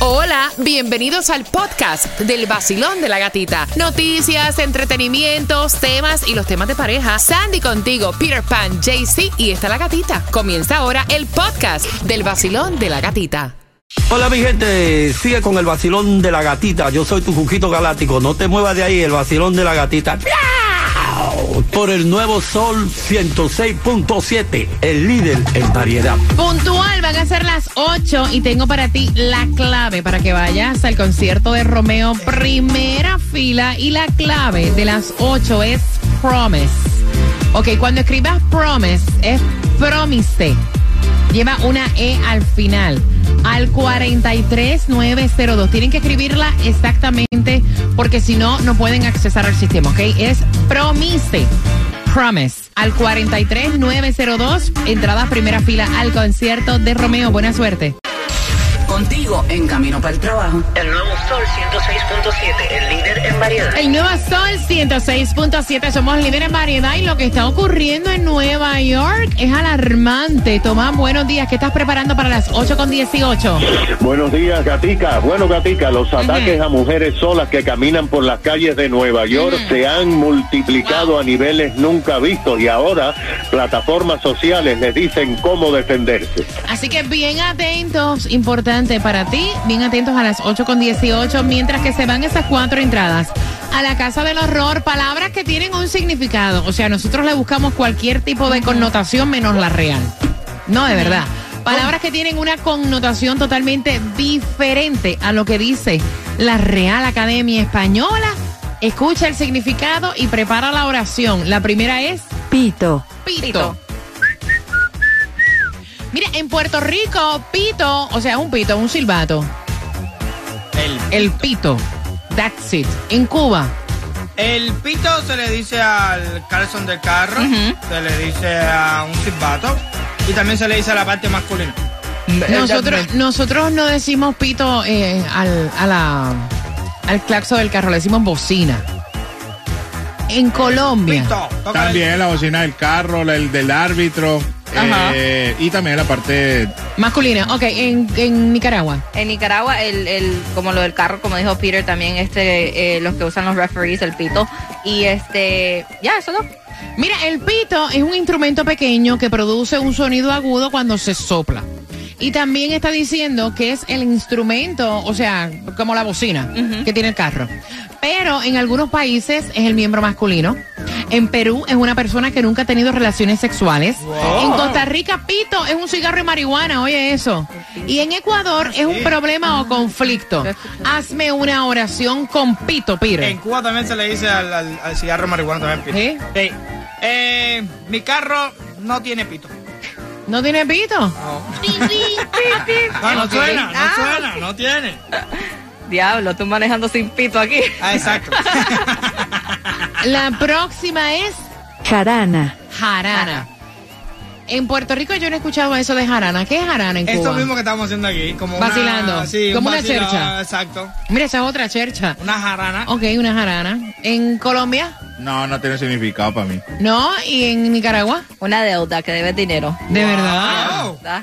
Hola, bienvenidos al podcast del vacilón de la gatita. Noticias, entretenimientos, temas y los temas de pareja. Sandy contigo, Peter Pan, JC y está la gatita. Comienza ahora el podcast del vacilón de la gatita. Hola mi gente, sigue con el vacilón de la gatita. Yo soy tu Juquito Galáctico. No te muevas de ahí, el vacilón de la gatita. ¡Miau! Por el nuevo Sol 106.7, el líder en variedad. Puntual, van a ser las 8 y tengo para ti la clave para que vayas al concierto de Romeo, primera fila. Y la clave de las 8 es promise. Ok, cuando escribas promise, es promise. Lleva una E al final. Al 43902. Tienen que escribirla exactamente porque si no, no pueden accesar al sistema, ¿ok? Es promise. Promise. Al 43902. Entrada primera fila al concierto de Romeo. Buena suerte. Contigo en camino para el trabajo. El nuevo Sol 106.7, el líder en variedad. El Nuevo Sol 106.7, somos líderes en variedad y lo que está ocurriendo en Nueva York es alarmante. Tomás, buenos días. ¿Qué estás preparando para las 8 con 18? Buenos días, Gatica. Bueno, Gatica, los ataques a mujeres solas que caminan por las calles de Nueva York se han multiplicado a niveles nunca vistos y ahora plataformas sociales les dicen cómo defenderse. Así que bien atentos, importante para ti, bien atentos a las 8 con 18, mientras que se van esas cuatro entradas a la Casa del Horror, palabras que tienen un significado. O sea, nosotros le buscamos cualquier tipo de connotación menos la real. No, de verdad. Palabras que tienen una connotación totalmente diferente a lo que dice la Real Academia Española. Escucha el significado y prepara la oración. La primera es Pito. pito. Mira, en Puerto Rico, pito, o sea, un pito, un silbato. El, El pito. That's it. En Cuba, el pito se le dice al calzón del carro, se le dice a un silbato y también se le dice a la parte masculina. nosotros, nosotros no decimos pito eh, al, a la, al claxo del carro, le decimos bocina. En Colombia. Pito, También la bocina del carro, el del árbitro. Eh, y también la parte. Masculina. Ok, en, en Nicaragua. En Nicaragua, el, el, como lo del carro, como dijo Peter, también este, eh, los que usan los referees, el pito. Y este, ya, eso no. Mira, el pito es un instrumento pequeño que produce un sonido agudo cuando se sopla. Y también está diciendo que es el instrumento, o sea, como la bocina que tiene el carro. Pero en algunos países es el miembro masculino. En Perú es una persona que nunca ha tenido relaciones sexuales. En Costa Rica, pito es un cigarro de marihuana, oye eso. Y en Ecuador es un problema o conflicto. Hazme una oración con pito, Peter. En Cuba también se le dice al, al- al cigarro marihuana también pito. ¿Sí? Sí. Eh, mi carro no tiene pito. ¿No tiene pito? No, no Ok. suena, no Ah. suena, no tiene. Diablo, tú manejando sin pito aquí. Ah, exacto. La próxima es Jarana. jarana. En Puerto Rico yo no he escuchado eso de jarana. ¿Qué es jarana en Cuba? Esto mismo que estamos haciendo aquí, como una- Vacilando, sí, como un una chercha. Exacto. Mira, esa es otra chercha. Una jarana. Ok, una jarana. ¿En Colombia? No, no tiene significado para mí. No. ¿Y en Nicaragua? Una deuda que debes dinero. De verdad. Wow. ¿Verdad?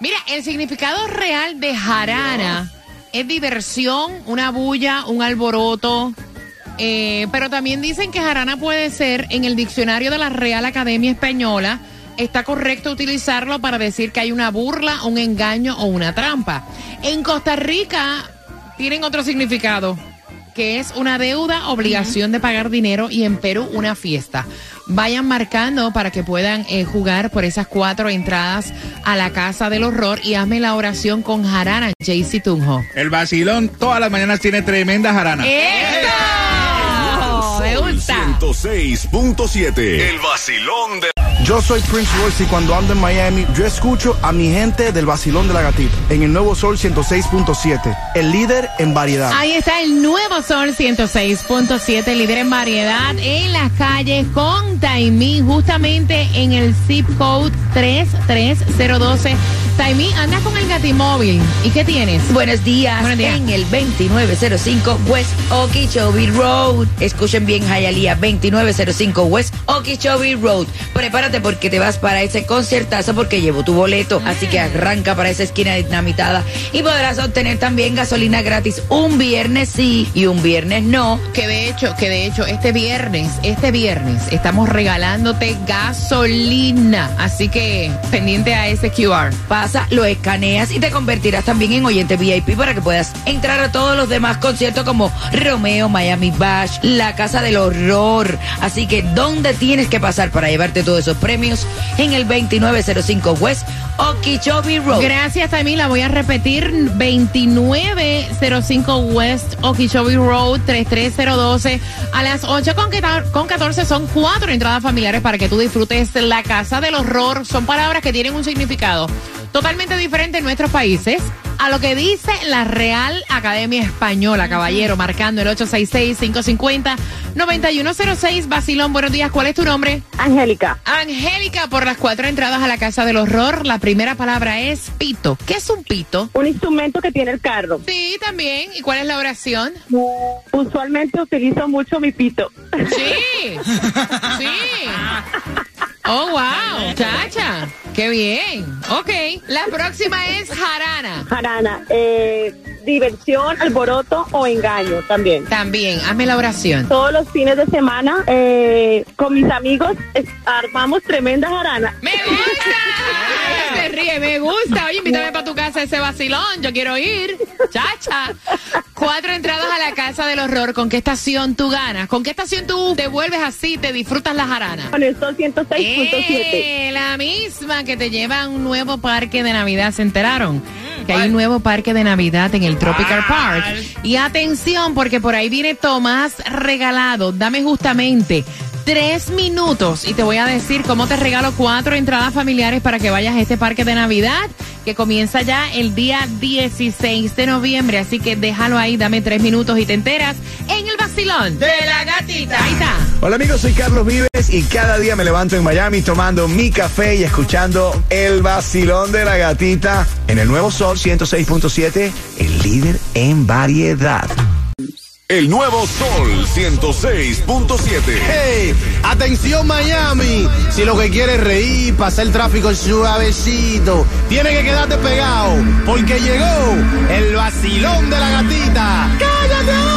Mira, el significado real de jarana es diversión, una bulla, un alboroto. Eh, pero también dicen que jarana puede ser en el diccionario de la Real Academia Española. Está correcto utilizarlo para decir que hay una burla, un engaño o una trampa. En Costa Rica tienen otro significado, que es una deuda, obligación de pagar dinero y en Perú una fiesta. Vayan marcando para que puedan eh, jugar por esas cuatro entradas a la Casa del Horror y hazme la oración con Jarana, JC Tunjo. El vacilón todas las mañanas tiene tremenda jarana. ¡Eso! Me gusta. 106.7. El vacilón de Yo soy Prince Royce y cuando ando en Miami, yo escucho a mi gente del vacilón de la gatita en el nuevo Sol 106.7, el líder en variedad. Ahí está el nuevo Sol 106.7, líder en variedad en las calles con Taimí, justamente en el zip code 33012 Taimi, andas con el gatimóvil. ¿Y qué tienes? Buenos días. Buenos días. En el 2905 West Okeechobee Road. Escuchen bien, Hialeah, 2905 West Okeechobee Road. Prepárate porque te vas para ese conciertazo porque llevo tu boleto. Así que arranca para esa esquina dinamitada y podrás obtener también gasolina gratis un viernes sí y un viernes no. Que de hecho, que de hecho, este viernes, este viernes, estamos regalándote gasolina. Así que pendiente a ese QR. Pasa, lo escaneas y te convertirás también en oyente VIP para que puedas entrar a todos los demás conciertos como Romeo, Miami Bash, La Casa del Horror. Así que, ¿dónde tienes que pasar para llevarte todos esos premios? En el 2905 West Okeechobee Road. Gracias, Taimi. La voy a repetir. 2905 West Okeechobee Road 33012. A las 8 con, con 14 son cuatro entradas familiares para que tú disfrutes la casa del horror. Son palabras que tienen un significado totalmente diferente en nuestros países. A lo que dice la Real Academia Española, caballero, marcando el 866-550-9106. Basilón, buenos días. ¿Cuál es tu nombre? Angélica. Angélica, por las cuatro entradas a la Casa del Horror, la primera palabra es pito. ¿Qué es un pito? Un instrumento que tiene el carro. Sí, también. ¿Y cuál es la oración? Usualmente utilizo mucho mi pito. Sí, sí. Oh, wow, chacha. Qué bien. Ok, la próxima es jarana. Jarana, eh, diversión, alboroto o engaño también. También, hazme la oración. Todos los fines de semana eh, con mis amigos es- armamos tremenda jarana. ¡Me gusta! Se ríe, me gusta. Oye, invítame para tu casa ese vacilón. Yo quiero ir. Chacha. Cuatro entradas a la casa del horror. ¿Con qué estación tú ganas? ¿Con qué estación tú te vuelves así, te disfrutas la jarana? Con el sol 106.7. Eh, la misma que te lleva a un nuevo parque de Navidad. ¿Se enteraron? Que hay un nuevo parque de Navidad en el Tropical Park. Y atención, porque por ahí viene Tomás regalado. Dame justamente tres minutos y te voy a decir cómo te regalo cuatro entradas familiares para que vayas a este parque de Navidad que comienza ya el día 16 de noviembre. Así que déjalo ahí, dame tres minutos y te enteras en el vacilón de la gatita. Ahí está. Hola amigos, soy Carlos Vives y cada día me levanto en Miami tomando mi café y escuchando el vacilón de la gatita en el nuevo Sol 106.7, el líder en variedad. El nuevo Sol 106.7. ¡Hey! ¡Atención Miami! Si lo que quieres es reír, pasar el tráfico suavecito, tiene que quedarte pegado, porque llegó el vacilón de la gatita. ¡Cállate!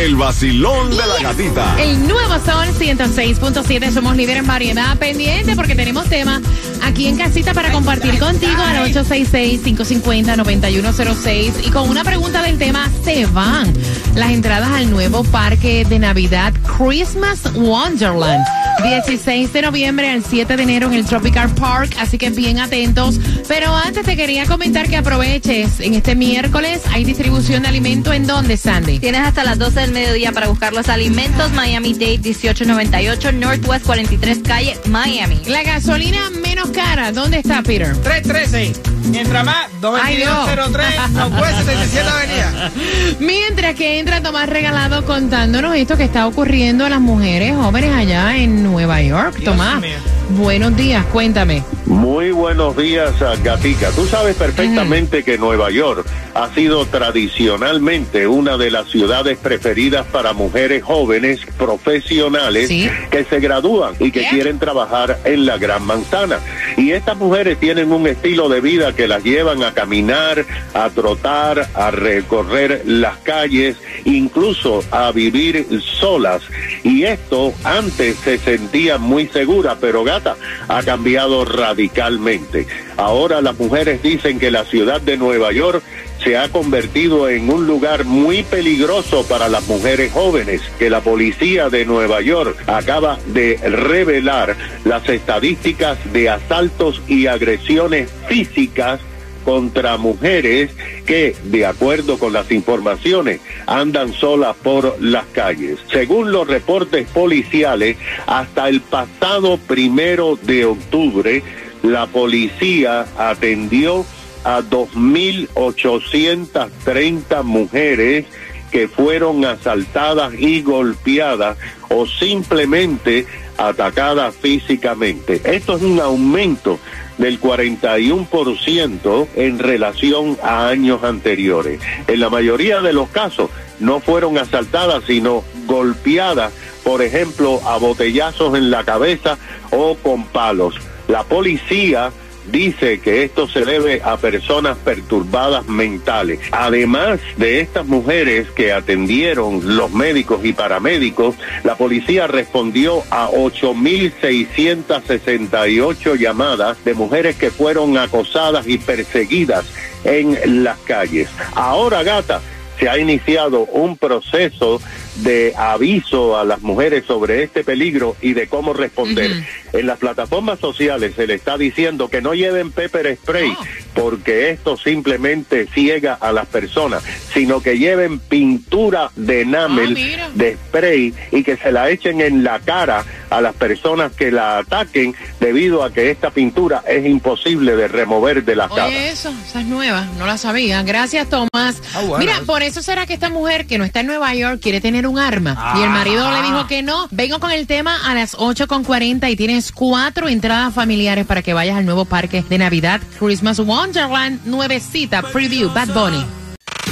El vacilón de la gatita. El nuevo Sol 106.7, somos líderes en variedad pendiente porque tenemos tema aquí en casita para compartir contigo al 866-550-9106 y con una pregunta del tema se van las entradas al nuevo parque de Navidad Christmas Wonderland. 16 de noviembre al 7 de enero en el Tropical Park, así que bien atentos. Pero antes te quería comentar que aproveches. En este miércoles hay distribución de alimento en donde, Sandy. Tienes hasta las 12 del mediodía para buscar los alimentos. Miami Dade 1898, Northwest 43 Calle, Miami. La gasolina menos cara, ¿dónde está, Peter? 313. Mientras más, Ay, Dios. 22203, no puede 77 Avenida. Mientras que entra Tomás Regalado contándonos esto que está ocurriendo a las mujeres jóvenes allá en Nueva York. Tomás, buenos días, cuéntame. Muy buenos días, a Gatica. Tú sabes perfectamente que Nueva York ha sido tradicionalmente una de las ciudades preferidas para mujeres jóvenes profesionales que se gradúan y que quieren trabajar en la Gran Manzana. Y estas mujeres tienen un estilo de que las llevan a caminar, a trotar, a recorrer las calles, incluso a vivir solas. Y esto antes se sentía muy segura, pero gata, ha cambiado radicalmente. Ahora las mujeres dicen que la ciudad de Nueva York se ha convertido en un lugar muy peligroso para las mujeres jóvenes, que la policía de Nueva York acaba de revelar las estadísticas de asaltos y agresiones físicas contra mujeres que, de acuerdo con las informaciones, andan solas por las calles. Según los reportes policiales, hasta el pasado primero de octubre, la policía atendió a 2.830 mujeres que fueron asaltadas y golpeadas o simplemente atacadas físicamente. Esto es un aumento del 41% en relación a años anteriores. En la mayoría de los casos no fueron asaltadas, sino golpeadas, por ejemplo, a botellazos en la cabeza o con palos. La policía dice que esto se debe a personas perturbadas mentales. Además de estas mujeres que atendieron los médicos y paramédicos, la policía respondió a 8.668 llamadas de mujeres que fueron acosadas y perseguidas en las calles. Ahora, gata, se ha iniciado un proceso de aviso a las mujeres sobre este peligro y de cómo responder. En las plataformas sociales se le está diciendo que no lleven pepper spray porque esto simplemente ciega a las personas, sino que lleven pintura de enamel de spray y que se la echen en la cara a las personas que la ataquen debido a que esta pintura es imposible de remover de la. Oye, eso, esa es nueva, no la sabía. Gracias, Tomás. bueno. Mira, por eso será que esta mujer que no está en Nueva York quiere tener un arma. Y el marido le dijo que no. Vengo con el tema a las 8.40 y tienes cuatro entradas familiares para que vayas al nuevo parque de Navidad, Christmas Wonderland, nuevecita, preview, Bad Bunny.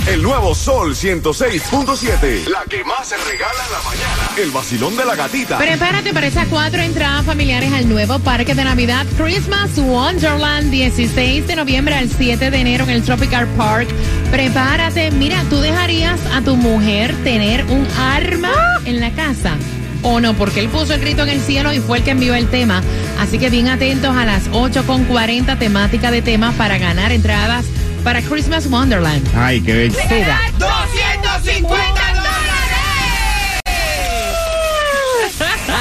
El nuevo Sol 106.7. La que más se regala en la mañana. El vacilón de la gatita. Prepárate para esas cuatro entradas familiares al nuevo parque de Navidad Christmas Wonderland 16 de noviembre al 7 de enero en el Tropical Park. Prepárate, mira, tú dejarías a tu mujer tener un arma en la casa. O no, porque él puso el grito en el cielo y fue el que envió el tema. Así que bien atentos a las 8.40 temática de temas para ganar entradas para Christmas Wonderland. Ay, qué bello. Seda. 250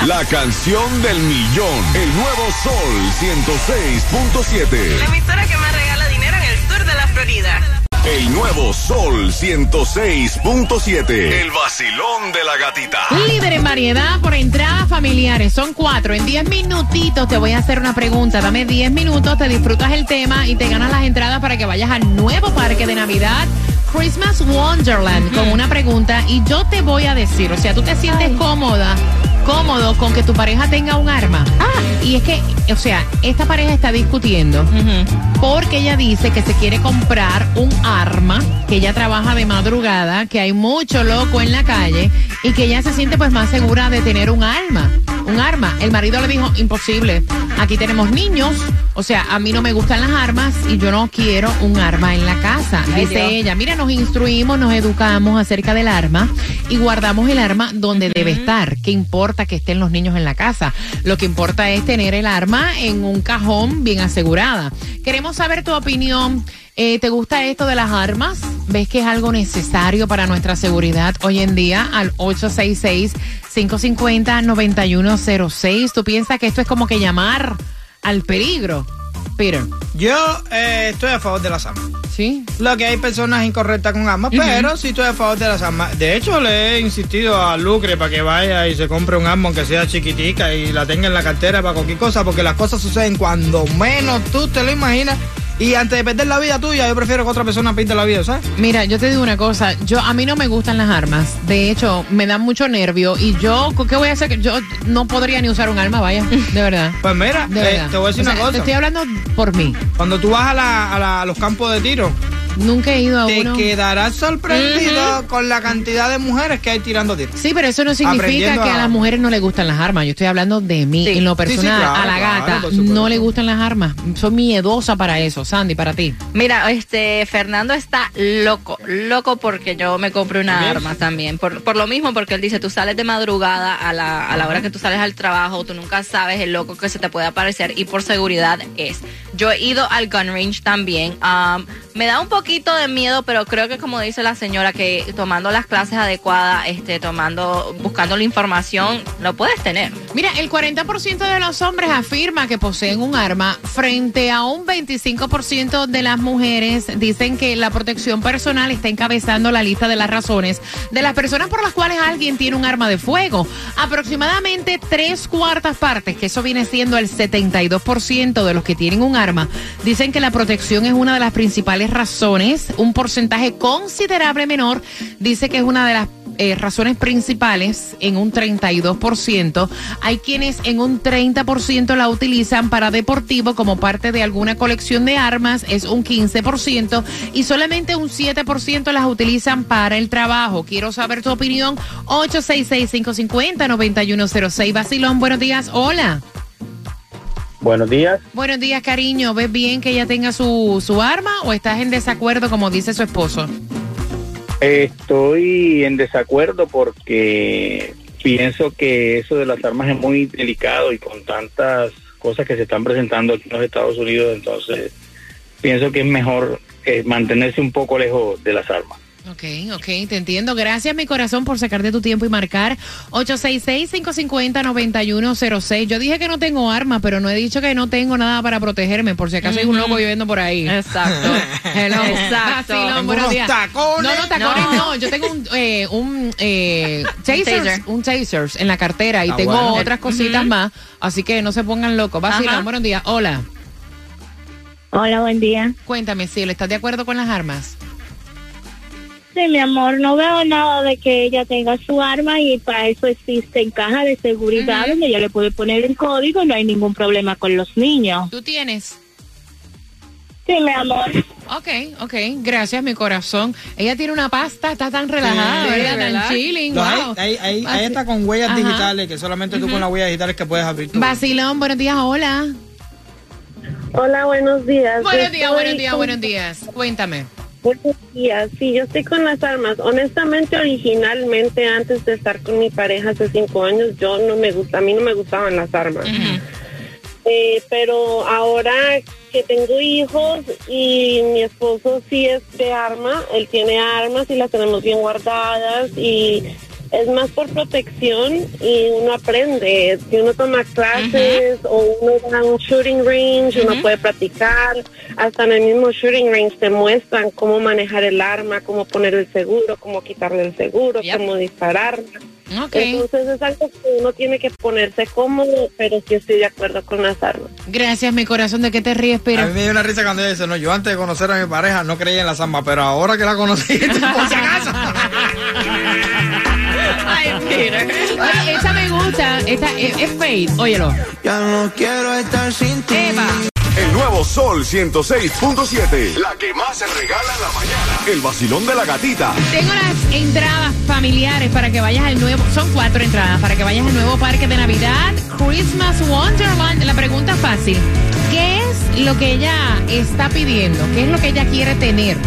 La canción del millón. El nuevo Sol 106.7. La emisora que más regala dinero en el sur de la Florida. El nuevo Sol 106.7. El vacilón de la gatita. Líder en variedad por entradas familiares. Son cuatro. En 10 minutitos te voy a hacer una pregunta. Dame 10 minutos, te disfrutas el tema y te ganas las entradas para que vayas al nuevo parque de Navidad. Christmas Wonderland con una pregunta y yo te voy a decir, o sea, tú te sientes cómoda, cómodo con que tu pareja tenga un arma. Ah, y es que, o sea, esta pareja está discutiendo porque ella dice que se quiere comprar un arma, que ella trabaja de madrugada, que hay mucho loco en la calle y que ella se siente pues más segura de tener un arma, un arma. El marido le dijo, imposible, aquí tenemos niños, o sea, a mí no me gustan las armas y yo no quiero un arma en la casa. Ay, Dice Dios. ella, mira, nos instruimos, nos educamos acerca del arma y guardamos el arma donde debe estar. ¿Qué importa que estén los niños en la casa? Lo que importa es tener el arma en un cajón bien asegurada. Queremos saber tu opinión. Eh, ¿Te gusta esto de las armas? ¿Ves que es algo necesario para nuestra seguridad hoy en día? Al 866-550-9106. ¿Tú piensas que esto es como que llamar al peligro? Peter. Yo eh, estoy a favor de las armas. Sí. Lo que hay personas incorrectas con armas, pero sí estoy a favor de las armas. De hecho, le he insistido a Lucre para que vaya y se compre un arma, aunque sea chiquitica, y la tenga en la cartera para cualquier cosa, porque las cosas suceden cuando menos tú te lo imaginas. Y antes de perder la vida tuya, yo prefiero que otra persona pierda la vida, ¿sabes? Mira, yo te digo una cosa, yo a mí no me gustan las armas. De hecho, me dan mucho nervio y yo, ¿qué voy a hacer? Yo no podría ni usar un arma, vaya, de verdad. Pues mira, eh, verdad. te voy a decir O sea, una cosa. Te estoy hablando por mí. Cuando tú vas a, la- a la- a los campos de tiro, Nunca he ido a te uno. quedarás sorprendido con la cantidad de mujeres que hay tirando tiros. Sí, pero eso no significa que a a- las mujeres no les gustan las armas. Yo estoy hablando de mí, en lo Sí, sí, personal. claro, a la gata no le gustan las armas. Soy miedosa para eso. Sandy, para ti. Mira, este Fernando está loco, loco porque yo me compré una arma también. Por, por lo mismo, porque él dice, tú sales de madrugada a la, a la hora que tú sales al trabajo, tú nunca sabes el loco que se te puede aparecer y por seguridad es. Yo he ido al gun range también. Am, me da un poquito de miedo, pero creo que como dice la señora, que tomando las clases adecuadas, este, tomando, buscando la información, lo puedes tener. Mira, el 40% de los hombres afirma que poseen un arma frente a un 25% de las mujeres dicen que la protección personal está encabezando la lista de las razones de las personas por las cuales alguien tiene un arma de fuego. Aproximadamente tres cuartas partes, que eso viene siendo el 72% de los que tienen un arma, dicen que la protección es una de las principales razones. Un porcentaje considerable menor dice que es una de las eh, razones principales en un 32%. Hay quienes en un 30% la utilizan para deportivo como parte de alguna colección de armas, es un 15%, y solamente un 7% las utilizan para el trabajo. Quiero saber tu opinión. 866-550-9106. Basilón, buenos días. Hola. Buenos días. Buenos días, cariño. ¿Ves bien que ella tenga su, su arma o estás en desacuerdo como dice su esposo? Estoy en desacuerdo porque pienso que eso de las armas es muy delicado y con tantas cosas que se están presentando aquí en los Estados Unidos, entonces pienso que es mejor eh, mantenerse un poco lejos de las armas. Ok, ok, te entiendo. Gracias, mi corazón, por sacarte tu tiempo y marcar 866-550-9106. Yo dije que no tengo arma, pero no he dicho que no tengo nada para protegerme, por si acaso hay un loco viviendo por ahí. Exacto. Hello. Exacto. Vacilón, buenos días. tacones. No, no, tacones No. no. Yo tengo un, eh, un eh, tasers, taser. un tasers en la cartera y Ah, tengo bueno. otras cositas más, así que no se pongan locos. Vacilón, Ajá. buenos días. Hola. Hola, buen día. Cuéntame, Cielo, ¿estás de acuerdo con las armas? Sí, mi amor, no veo nada de que ella tenga su arma y para eso existen cajas de seguridad donde ella le puede poner el código y no hay ningún problema con los niños. ¿Tú tienes? Sí, mi amor. Ok, ok, gracias, mi corazón. Ella tiene una pasta, está tan relajada, Sí, ¿verdad? ¿verdad? Tan chilling, No, wow. ahí, está con huellas Ajá. digitales, que solamente tú con las huellas digitales que puedes abrir tu... Vacilón, buenos días, hola. Hola, buenos días. Buenos días, buenos días, con- buenos días. Cuéntame. Buenos días. Sí, yo estoy con las armas. Honestamente, originalmente, antes de estar con mi pareja hace cinco años, yo no me gusta, a mí no me gustaban las armas. Eh, pero ahora que tengo hijos y mi esposo sí es de arma, él tiene armas y las tenemos bien guardadas y es más por protección y uno aprende. Si uno toma clases o uno va a un shooting range, uno puede practicar. Hasta en el mismo shooting range te muestran cómo manejar el arma, cómo poner el seguro, cómo quitarle el seguro, cómo disparar. Entonces es algo que uno tiene que ponerse cómodo, pero sí estoy de acuerdo con las armas. Gracias, mi corazón, ¿de qué te ríes, A pero? mí me dio una risa cuando ella dice, no, yo antes de conocer a mi pareja no creía en las armas, pero ahora que la conocí, por si acaso. Oye, esa me gusta, esta es, es Faith, óyelo. Ya no quiero estar sin ti. Eva. El nuevo Sol 106.7. La que más se regala en la mañana. El vacilón de la gatita. Tengo las entradas familiares para que vayas al nuevo, son cuatro entradas para que vayas al nuevo parque de Navidad, Christmas Wonderland. La pregunta es fácil. ¿Qué es lo que ella está pidiendo? ¿Qué es lo que ella quiere tener?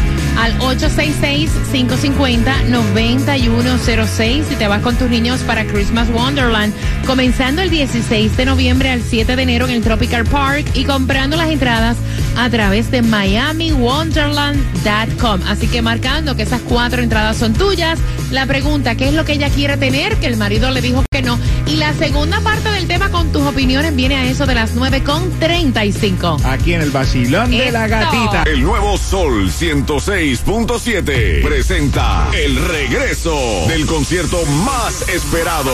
Al 866-550-9106 si te vas con tus niños para Christmas Wonderland, comenzando el 16 de noviembre al 7 de enero en el Tropical Park y comprando las entradas a través de miamiwonderland.com. Así que marcando que esas cuatro entradas son tuyas. La pregunta, ¿qué es lo que ella quiere tener? Que el marido le dijo que no. Y la segunda parte del tema con tus opiniones viene a eso de las 9 con 35. Aquí en el vacilón de la gatita. El nuevo Sol 106.7 presenta el regreso del concierto más esperado.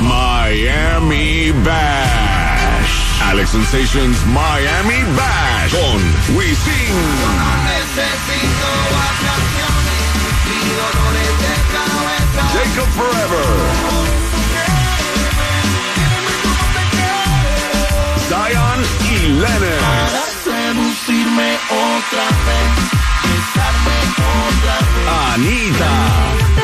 Miami Bash. Alex Sensations Miami Bash con Wisin. Jacob Forever. Zion y Lennon. seducirme otra vez, besarme otra vez. Anita.